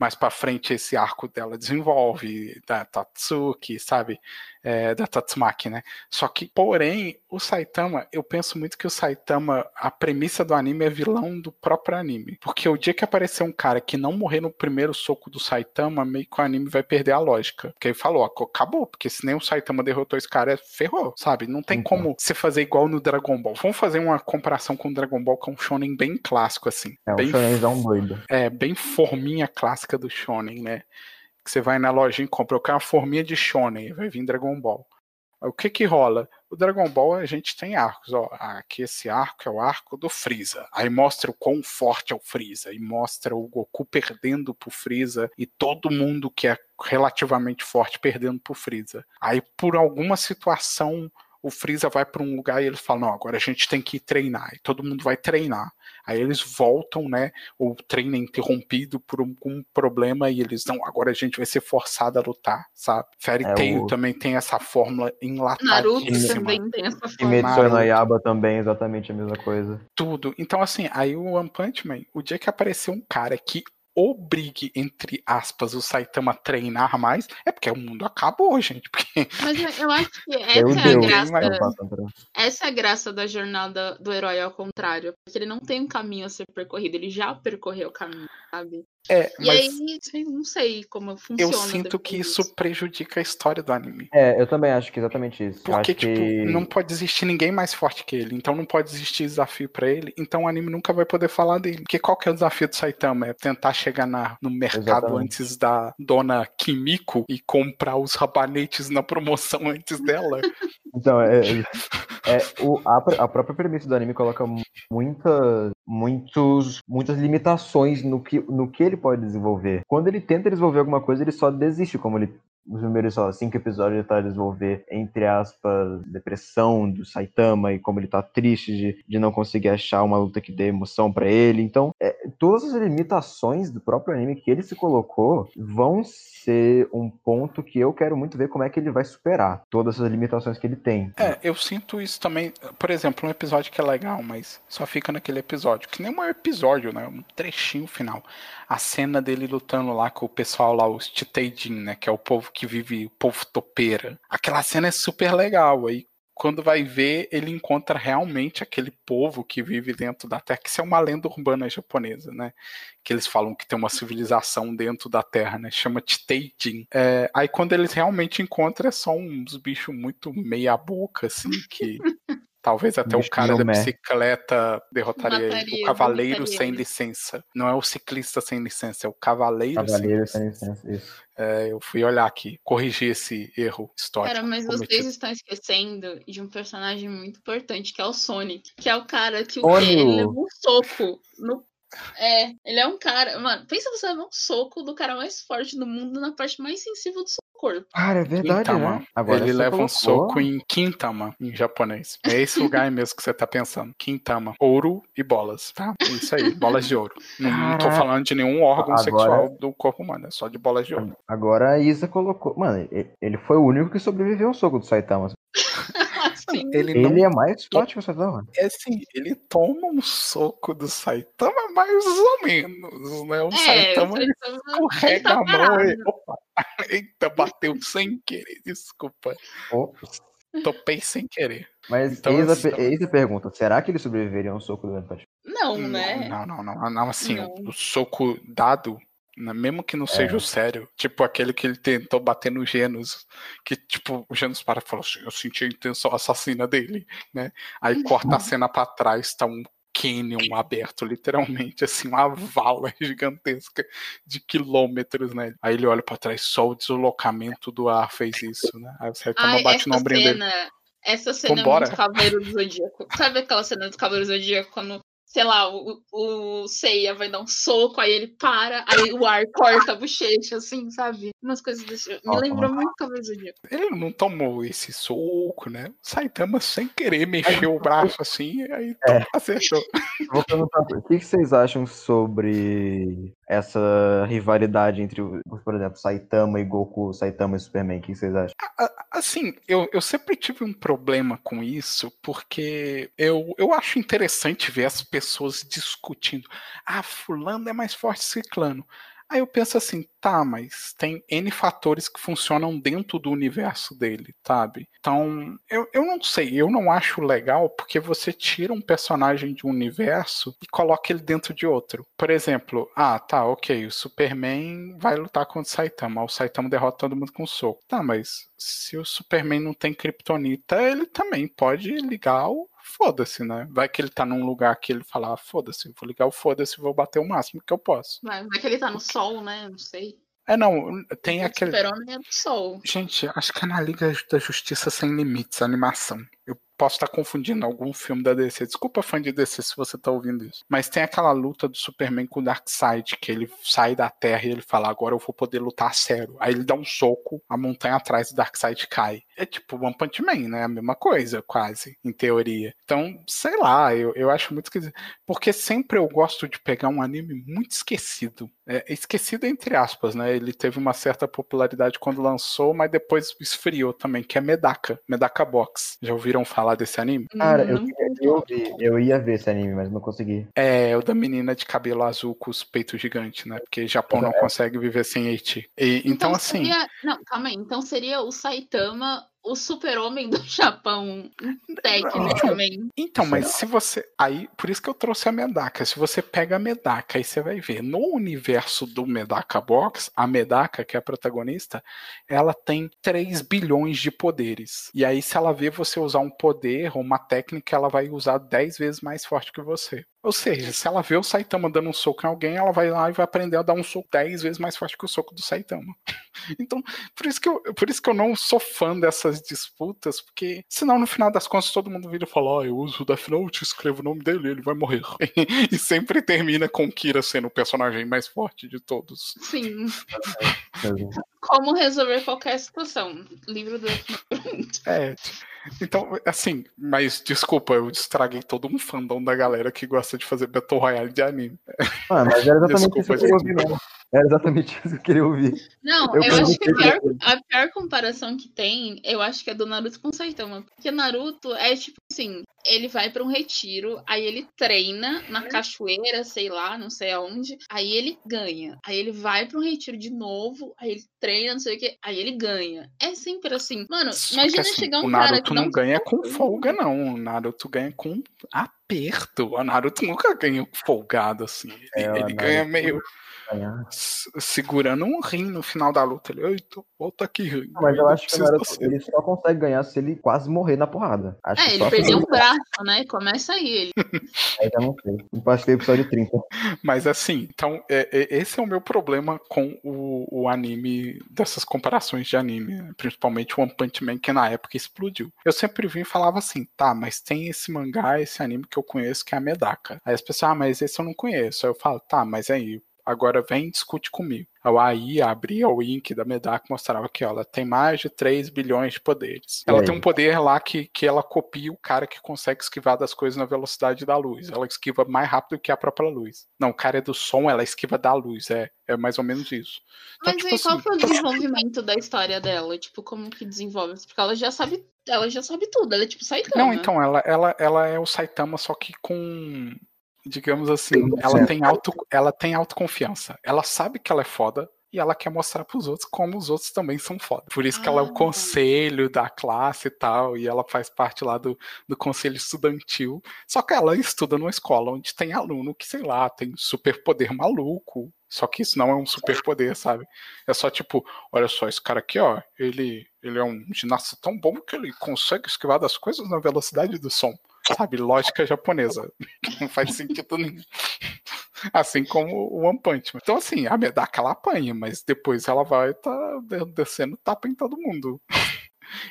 mais pra frente esse arco dela desenvolve, da Tatsuki, sabe? É, da Tatsumaki, né? Só que, porém, o Saitama, eu penso muito que o Saitama, a premissa do anime é vilão do próprio anime. Porque o dia que aparecer um cara que não morrer no primeiro soco do Saitama, meio que o anime vai perder a lógica. Porque ele falou, ó, acabou, porque se nem o Saitama derrotou esse cara, ferrou, sabe? Não tem Então. como você fazer igual no Dragon Ball. Vamos fazer uma comparação com o Dragon Ball, que é um shonen bem clássico, assim. É um bem shonenzão doido. é, bem forminha clássica do Shonen, né? Que você vai na lojinha e compra, eu quero uma forminha de Shonen, vai vir Dragon Ball. O que que rola? O Dragon Ball a gente tem arcos, ó. Aqui esse arco é o arco do Freeza. Aí mostra o quão forte é o Freeza. E mostra o Goku perdendo pro Freeza e todo mundo que é relativamente forte perdendo pro Freeza. Aí por alguma situação o Freeza vai para um lugar e eles falam: não, agora a gente tem que ir treinar. E todo mundo vai treinar. Aí eles voltam, né? O treino é interrompido por algum problema e eles não, agora a gente vai ser forçado a lutar, sabe? Fairy É, Tail o- também tem essa fórmula Naruto enlatadíssima. também tem essa forma. Kimetsu no Naruto. Yaba também é exatamente a mesma coisa. Tudo. Então, assim, aí o One Punch Man, o dia que aparecer um cara que obrigue, entre aspas, o Saitama a treinar mais, é porque o mundo acabou, gente. Porque Mas eu- acho que Meu essa é a Deus, graça. mas- pra- Essa é a graça da jornada do herói ao contrário. Porque ele não tem um caminho a ser percorrido, ele já percorreu o caminho, sabe? É, E mas aí, não sei como funciona. eu sinto depois que disso. isso prejudica a história do anime. É, eu também acho que é exatamente isso. Porque, acho tipo, que... não pode existir ninguém mais forte que ele. Então não pode existir desafio pra ele. Então o anime nunca vai poder falar dele. Porque qual que é o desafio do Saitama? É tentar chegar na, no mercado Exatamente. antes da dona Kimiko e comprar os rabanetes na promoção antes dela. [LAUGHS] Então, é, é- é o, a, a própria premissa do anime coloca mu- muitas, muitos, muitas limitações no que, no que ele pode desenvolver. Quando ele tenta desenvolver alguma coisa, ele só desiste, como ele nos primeiros só, cinco episódios tá desenvolver, entre aspas, depressão do Saitama e como ele tá triste de, de não conseguir achar uma luta que dê emoção para ele. Então, é, todas as limitações do próprio anime que ele se colocou vão ser um ponto que eu quero muito ver como é que ele vai superar todas essas limitações que ele tem. É, eu sinto isso também. Por exemplo, um episódio que é legal, mas só fica naquele episódio. Que nem um episódio, né? Um trechinho final. A cena dele lutando lá com o pessoal lá, os Titeidin, né? Que é o povo que vive, o povo topeira. Aquela cena é super legal. Aí quando vai ver, ele encontra realmente aquele povo que vive dentro da Terra, que isso é uma lenda urbana japonesa, né? Que eles falam que tem uma civilização dentro da Terra, né? Chama Titeijin. É, aí quando eles realmente encontram, é só uns bichos muito meia boca, assim, que [LAUGHS] Talvez até o cara da bicicleta derrotaria mataria, ele. O cavaleiro sem licença. Não é o ciclista sem licença, é o cavaleiro, cavaleiro sem, licença. sem licença. Isso. É, eu fui olhar aqui, corrigir esse erro histórico. Cara, mas cometido. vocês estão esquecendo de um personagem muito importante, que é o Sonic. Que é o cara que o? Ele levou um soco no é, ele é um cara. Mano, pensa você levar um soco do cara mais forte do mundo na parte mais sensível do seu corpo. Cara, é verdade, né? Agora ele leva colocou... um soco em Quintama, em japonês. É esse lugar mesmo que você tá pensando. Quintama. Ouro e bolas, tá? É isso aí, bolas de ouro. Não, não tô falando de nenhum órgão Agora... sexual do corpo humano, é só de bolas de ouro. Agora a Isa colocou. Mano, ele foi o único que sobreviveu ao soco do Saitama. [LAUGHS] Sim. Ele, ele é mais forte que o Saitama. É assim, ele toma um soco do Saitama mais ou menos, né? O é, Saitama, Saitama escorrega a mão e... Opa, [LAUGHS] eita, bateu sem querer, desculpa. Ops. Topei sem querer. Mas então, eis, a, eis a pergunta, será que ele sobreviveria a um soco do One Não, né? Não, não, não, não, assim, não. o soco dado? Mesmo que não seja é. o sério. Tipo aquele que ele tentou bater no Genos. Que, tipo, o Genos para e falou assim: Eu senti a intenção assassina dele, né? Aí corta a cena para trás, tá um canyon aberto, literalmente, assim, uma vala [LAUGHS] gigantesca de quilômetros, né? Aí ele olha para trás, só o deslocamento do ar fez isso, né? Aí você toma bate no cena... dele. Essa cena Vambora. é muito Cavaleiro do Zodíaco. Sabe aquela cena do Cavaleiro do Zodíaco quando sei lá, o, o Seiya vai dar um soco, aí ele para, aí o ar corta a bochecha, assim, sabe? Umas coisas desse. Me lembrou muito Cavaleiro Zodíaco. Ele não tomou esse soco, né? Saitama sem querer mexeu o braço assim, aí é. acertou. Vou perguntar, o que vocês acham sobre essa rivalidade entre, por exemplo, Saitama e Goku, Saitama e Superman? O que vocês acham? Assim, eu, eu sempre tive um problema com isso, porque eu, eu acho interessante ver as pessoas discutindo. Ah, fulano é mais forte que ciclano. Aí eu penso assim, tá, mas tem N fatores que funcionam dentro do universo dele, sabe? Então, eu, eu não sei, eu não acho legal porque você tira um personagem de um universo e coloca ele dentro de outro. Por exemplo, ah, tá, ok, o Superman vai lutar contra o Saitama, o Saitama derrota todo mundo com um soco. Tá, mas se o Superman não tem Kryptonita, ele também pode ligar o foda-se, né? Vai que ele tá num lugar que ele fala, ah, foda-se, vou ligar o foda-se, vou bater o máximo que eu posso. Vai, vai que ele tá no sol, né? Não sei. É, não, tem o aquele. Super-Homem é do sol. Gente, acho que é na Liga da Justiça Sem Limites, animação. Eu posso estar confundindo algum filme da DC. Desculpa, fã de DC, se você está ouvindo isso. Mas tem aquela luta do Superman com o Darkseid, que ele sai da Terra e ele fala: agora eu vou poder lutar a sério. Aí ele dá um soco, a montanha atrás do Darkseid cai. É tipo One Punch Man, né? A mesma coisa, quase, em teoria. Então, sei lá, eu, eu acho muito esquisito. Porque sempre eu gosto de pegar um anime muito esquecido. É, esquecido entre aspas, né? Ele teve uma certa popularidade quando lançou, mas depois esfriou também, que é Medaka, Medaka Box. Já ouviram falar? desse anime? Cara, eu, eu, eu ia ver esse anime, mas não consegui. É, o da menina de cabelo azul com os peitos gigantes, né? Porque Japão não é. consegue viver sem Eti. E, então, então assim. Seria... Não, calma aí. Então seria o Saitama o super-homem do [LAUGHS] Japão, tecnicamente. Então, mas se você. Aí, por isso que eu trouxe a Medaka. Se você pega a Medaka, aí você vai ver. No universo do Medaka Box, a Medaka, que é a protagonista, ela tem 3 bilhões de poderes. E aí, se ela vê você usar um poder ou uma técnica, ela vai usar 10 vezes mais forte que você. Ou seja, se ela vê o Saitama dando um soco em alguém, ela vai lá e vai aprender a dar um soco 10 vezes mais forte que o soco do Saitama. [LAUGHS] Então, por isso que eu, por isso que eu não sou fã dessas disputas, porque senão no final das contas todo mundo vira e fala: ah, eu uso o Death Note, escrevo o nome dele, ele vai morrer. [LAUGHS] e sempre termina com Kira sendo o personagem mais forte de todos. Sim. Como resolver qualquer situação. Livro do. É. Então, assim, mas desculpa, eu estraguei todo um fandom da galera que gosta de fazer Battle Royale de anime. Ah, mas era exatamente desculpa, isso que eu queria ouvir, não. Era exatamente isso que eu queria ouvir. Não, eu, eu acho que a pior, a pior, comparação que tem, eu acho que é do Naruto com Saitama. Porque Naruto é tipo assim, ele vai para um retiro, aí ele treina na cachoeira, sei lá, não sei aonde, aí ele ganha. Aí ele vai para um retiro de novo, aí ele treina, não sei o que, aí ele ganha. É sempre assim. Mano, Só imagina assim, chegar um cara que não, não ganha com folga não. O Naruto ganha com aperto. O Naruto nunca ganha folgado assim. É, ele ganha meio segurando um rim no final da luta. Ele, eita, volta aqui, rim. mas eu acho que ele só consegue ganhar se ele quase morrer na porrada. Acho é, ele perdeu um braço, né? Começa aí ele. Aí [LAUGHS] já não sei. Não passei o episódio 30. [LAUGHS] Mas assim, então, é, é, esse é o meu problema com o, o anime, dessas comparações de anime, né? principalmente One Punch Man, que na época explodiu. Eu sempre vim e falava assim, tá, mas tem esse mangá, esse anime que eu conheço, que é a Medaka. Aí as pessoas, ah, mas esse eu não conheço. Aí eu falo, tá, mas aí, agora vem e discute comigo. Aí abria o link da Medak mostrava que ó, ela tem mais de 3 bilhões de poderes. Ela tem um poder lá que, que ela copia o cara que consegue esquivar das coisas na velocidade da luz. Ela esquiva mais rápido que a própria luz. Não, o cara é do som, ela esquiva da luz. É, é mais ou menos isso. Então, Mas tipo, aí, qual assim... foi o desenvolvimento da história dela? Tipo, como que desenvolve? Porque ela já sabe, ela já sabe tudo. Ela é tipo Saitama. Não, então, ela, ela, ela é o Saitama, só que com digamos assim, ela tem, auto, ela tem autoconfiança. Ela sabe que ela é foda e ela quer mostrar para os outros como os outros também são foda. Por isso que ela é o ah. conselho da classe e tal, e ela faz parte lá do, do conselho estudantil. Só que ela estuda numa escola onde tem aluno que, sei lá, tem superpoder maluco. Só que isso não é um superpoder, sabe? É só tipo, olha só, esse cara aqui, ó, ele, ele é um ginasta tão bom que ele consegue esquivar das coisas na velocidade do som sabe, lógica japonesa. [LAUGHS] Não faz sentido nenhum. Assim como o One Punch Man. Então, assim, a Medaka ela apanha, mas depois ela vai tá descendo tapa em todo mundo.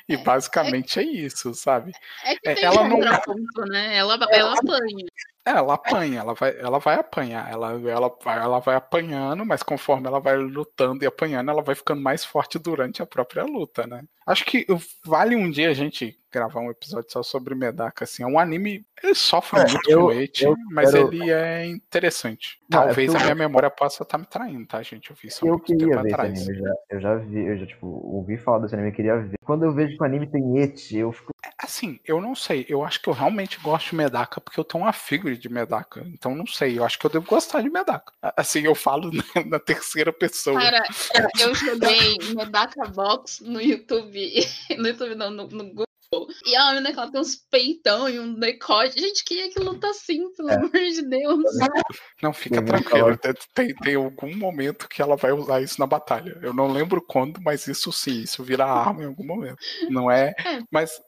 E é, basicamente é, é isso, sabe? É que é, tem ela não ponto, né? Ela, ela apanha. É, ela apanha, ela vai, ela vai apanhar, ela, ela, vai, ela vai apanhando, mas conforme ela vai lutando e apanhando, ela vai ficando mais forte durante a própria luta, né? Acho que vale um dia a gente gravar um episódio só sobre Medaka, assim, é um anime, ele sofre é, muito eu, com hate, eu mas quero... ele é interessante. Não, é Talvez a minha memória possa estar tá me traindo, tá, gente? Eu vi isso Eu queria ver atrás. esse anime, eu já, eu já vi, eu já, tipo, ouvi falar desse anime, eu queria ver. Quando eu vejo que o anime tem eti, eu fico... É, assim, eu não sei, eu acho que eu realmente gosto de Medaka porque eu tenho uma figura de Medaka. Então não sei, eu acho que eu devo gostar de Medaka. Assim, eu falo [LAUGHS] na, terceira pessoa. Cara, eu [LAUGHS] joguei Medaka Box no YouTube. [LAUGHS] No YouTube não, no, no Google. E a menina que ela tem uns peitão e um decote. Gente, quem é que luta assim, pelo é. amor de Deus? Não, fica tranquilo. Tem, tem algum momento que ela vai usar isso na batalha. Eu não lembro quando, mas isso sim, isso vira arma em algum momento. Não é. é. Mas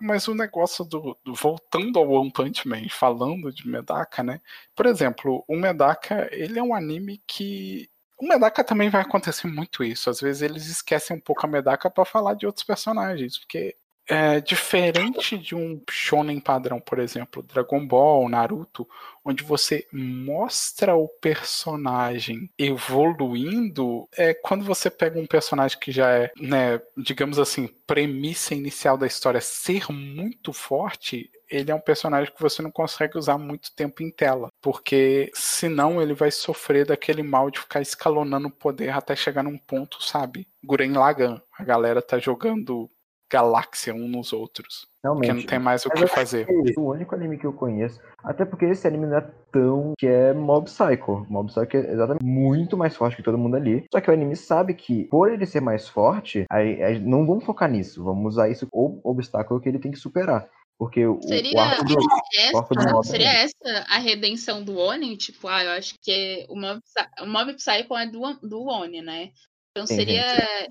mas o negócio do, do, voltando ao One Punch Man, falando de Medaka, né? Por exemplo, o Medaka, ele é um anime que o Medaka também vai acontecer muito isso. Às vezes eles esquecem um pouco a Medaka para falar de outros personagens, porque é diferente de um shonen padrão, por exemplo, Dragon Ball, Naruto, onde você mostra o personagem evoluindo, é quando você pega um personagem que já é, né, digamos assim, premissa inicial da história ser muito forte, ele é um personagem que você não consegue usar muito tempo em tela, porque senão ele vai sofrer daquele mal de ficar escalonando o poder até chegar num ponto, sabe? Guren Lagan, a galera tá jogando galáxia uns nos outros. Realmente. Porque não tem mais o Mas que fazer. É o único anime que eu conheço. Até porque esse anime não é tão. que é Mob Psycho. Mob Psycho é exatamente muito mais forte que todo mundo ali. Só que o anime sabe que, por ele ser mais forte, aí, aí não vamos focar nisso. Vamos usar isso como obstáculo que ele tem que superar. Porque o, seria, o arco do, essa, o arco do seria essa a redenção do Oni? Tipo, ah, eu acho que o Mob, o Mob Psycho é do, do Oni, né? Então seria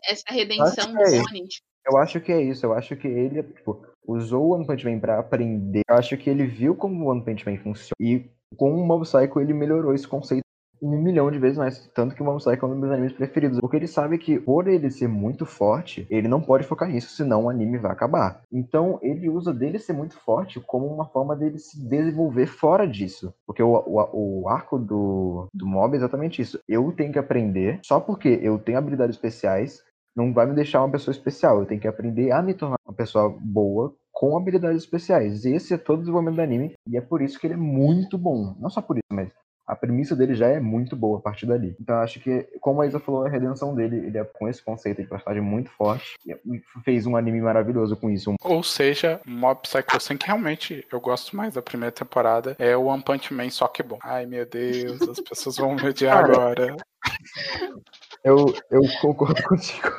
essa redenção do é Oni. Tipo, eu acho que é isso. Eu acho que ele, tipo, usou o One Punch Man pra aprender. Eu acho que ele viu como o One Punch Man funciona e Com o Mob Psycho ele melhorou esse conceito um milhão de vezes mais. Tanto que o Mob Psycho é um dos meus animes preferidos. Porque ele sabe que, por ele ser muito forte, ele não pode focar nisso, senão o anime vai acabar. Então, ele usa dele ser muito forte como uma forma dele se desenvolver fora disso. Porque o, o, o arco do, do Mob é exatamente isso. Eu tenho que aprender, só porque eu tenho habilidades especiais, não vai me deixar uma pessoa especial. Eu tenho que aprender a me tornar uma pessoa boa com habilidades especiais. Esse é todo o desenvolvimento do anime e é por isso que ele é muito bom. Não só por isso, mas a premissa dele já é muito boa a partir dali. Então acho que, como a Isa falou, a redenção dele, ele é com esse conceito de personagem muito forte e fez um anime maravilhoso com isso. Ou seja, Mob Psycho 5 que realmente eu gosto mais da primeira temporada é o One Punch Man, só que bom. Ai meu Deus, as pessoas vão me odiar agora. Eu, eu concordo [LAUGHS] contigo.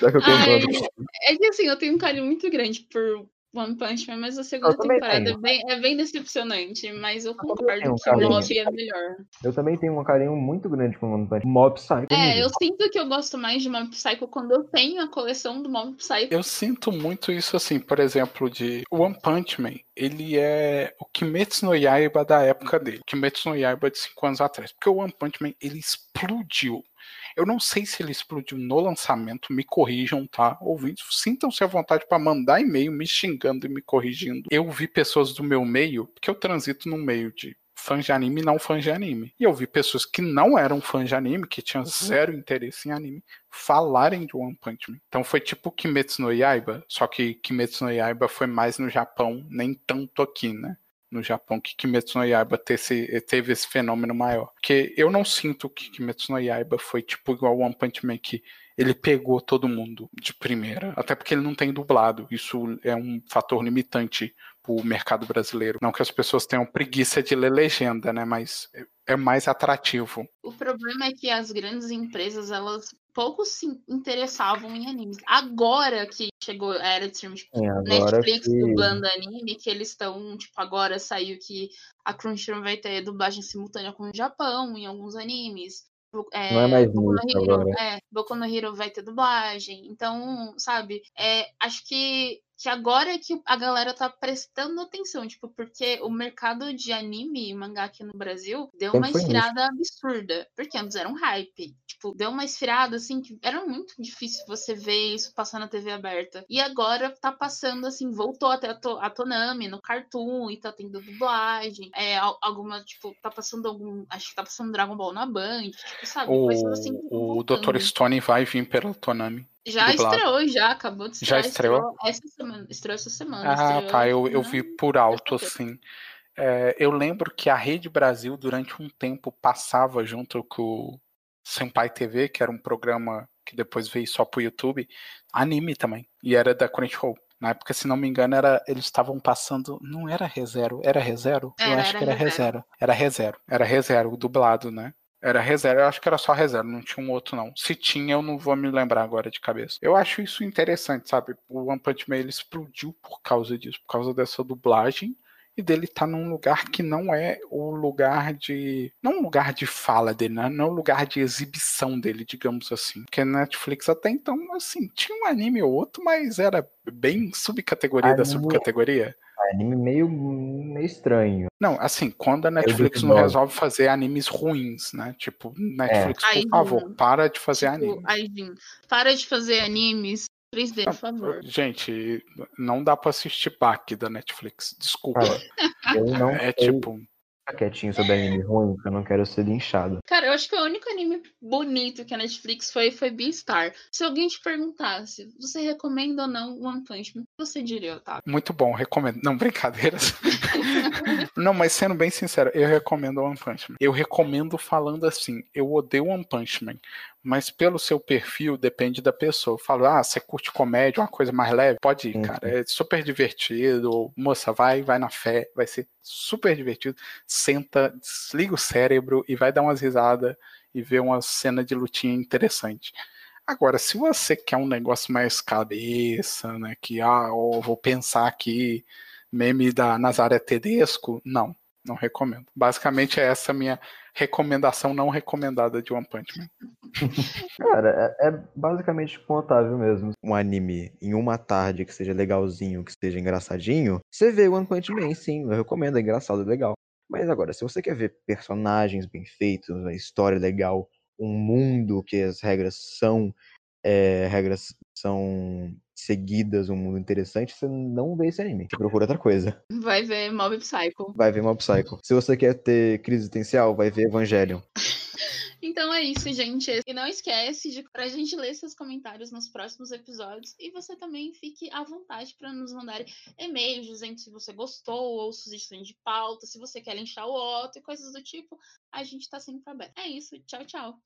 Já que eu concordo. Ai, é que assim, eu tenho um carinho muito grande por One Punch Man, mas a segunda temporada é bem, é bem, decepcionante, mas eu concordo um que o Mob é melhor. Eu também tenho um carinho muito grande com One Punch Man. Mob Psycho. É, mesmo. eu sinto que eu gosto mais de Mob Psycho quando eu tenho a coleção do Mob Psycho. Eu sinto muito isso assim, por exemplo, de One Punch Man, ele é o Kimetsu no Yaiba da época dele. Kimetsu no Yaiba de 5 anos atrás. Porque o One Punch Man, ele explodiu eu não sei se ele explodiu no lançamento, me corrijam, tá? Ouvintes, sintam-se à vontade para mandar e-mail me xingando e me corrigindo. Eu vi pessoas do meu meio, porque eu transito no meio de fãs de anime e não fãs de anime. E eu vi pessoas que não eram fãs de anime, que tinham zero interesse em anime, falarem de One Punch Man. Então foi tipo Kimetsu no Yaiba, só que Kimetsu no Yaiba foi mais no Japão, nem tanto aqui, né? No Japão que Kimetsu no Yaiba teve, teve esse fenômeno maior. Porque eu não sinto que Kimetsu no Yaiba foi tipo igual One Punch Man que ele pegou todo mundo de primeira. Até porque ele não tem dublado. Isso é um fator limitante pro mercado brasileiro. Não que as pessoas tenham preguiça de ler legenda, né? Mas é mais atrativo. O problema é que as grandes empresas, elas pouco se interessavam em animes. Agora que chegou a era de streaming, tipo, é, Netflix que... dublando anime, que eles estão, tipo, agora saiu que a Crunchyroll vai ter dublagem simultânea com o Japão em alguns animes. É, não é mais Boku no Hero, agora. É, Boku no Hero vai ter dublagem. Então, sabe, é, acho que que agora é que a galera tá prestando atenção, tipo, porque o mercado de anime e mangá aqui no Brasil deu uma esfriada absurda, porque antes era um hype, tipo, deu uma esfriada assim que era muito difícil você ver isso passar na TV aberta. E agora tá passando assim, voltou até a, to a Tonami no Cartoon e tá tendo dublagem, é alguma, tipo, tá passando algum, acho que tá passando Dragon Ball na Band, tipo, sabe? O, assim, o Dr. Stone vai vir pela Tonami. Já dublado. estreou, já acabou de estrear. Já estreou? estreou essa semana, estreou essa semana. Ah, estreou, tá. Eu, eu vi por alto, assim. É, eu lembro que a Rede Brasil, durante um tempo, passava junto com o Senpai TV, que era um programa que depois veio só pro YouTube, anime também. E era da Crunchyroll. Na época, se não me engano, era, eles estavam passando. Não era ReZero, era ReZero? Era, eu acho que era ReZero. Era ReZero. Era ReZero, dublado, né? Era reserva, eu acho que era só reserva, não tinha um outro não. Se tinha, eu não vou me lembrar agora de cabeça. Eu acho isso interessante, sabe? O One Punch Man ele explodiu por causa disso, por causa dessa dublagem e dele estar tá num lugar que não é o lugar de. Não um lugar de fala dele, né? não é o lugar de exibição dele, digamos assim. Porque Netflix até então, assim, tinha um anime ou outro, mas era bem subcategoria anime, da subcategoria. Anime meio, meio estranho. Não, assim, quando a Netflix não resolve fazer animes ruins, né? Tipo, Netflix, é. por favor, para de fazer tipo, anime. Para de fazer animes 3D, por favor. Gente, não dá pra assistir back da Netflix. Desculpa. eu não é sei. tipo quietinho sobre anime ruim, porque eu não quero ser linchado. Cara, eu acho que o único anime bonito que a Netflix foi foi Beastar. Se alguém te perguntasse, você recomenda ou não One Punch Man, você diria, tá? Muito bom, recomendo. Não, brincadeiras. [LAUGHS] não, mas sendo bem sincero, eu recomendo One Punch Man. Eu recomendo falando assim, eu odeio One Punch Man, mas pelo seu perfil depende da pessoa. Eu falo, ah, você curte comédia, uma coisa mais leve? Pode ir, uhum. cara. É super divertido. Moça, vai, vai na fé, vai ser super divertido. Senta, desliga o cérebro e vai dar umas risadas e ver uma cena de lutinha interessante. Agora, se você quer um negócio mais cabeça, né, que ah, eu vou pensar aqui, meme da Nazaré Tedesco, não, não recomendo. Basicamente é essa minha recomendação não recomendada de One Punch Man. [LAUGHS] Cara, é, é basicamente com Otávio mesmo. Um anime em uma tarde que seja legalzinho, que seja engraçadinho, você vê One Punch Man, sim, eu recomendo, é engraçado, é legal. Mas agora, se você quer ver personagens bem feitos, uma história legal, um mundo que as regras são é, regras são seguidas, um mundo interessante, você não vê esse anime. Você procura outra coisa. Vai ver Mob Psycho. Vai ver Mob Psycho. Se você quer ter crise existencial, vai ver Evangelion. [LAUGHS] Então é isso, gente. E não esquece de pra gente ler seus comentários nos próximos episódios. E você também fique à vontade para nos mandar e-mails dizendo se você gostou ou sugestões de pauta, se você quer linchar o outro e coisas do tipo. A gente tá sempre aberto. É isso. Tchau, tchau.